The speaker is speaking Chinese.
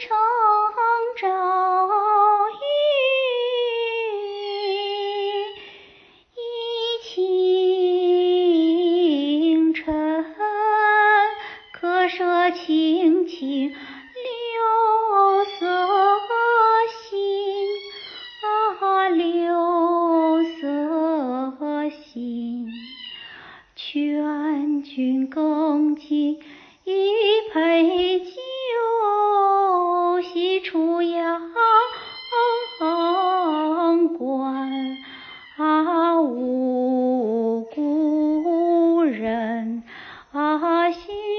城朝雨，一清晨，客舍青青柳色新，啊，柳色新，劝君更尽。一好心。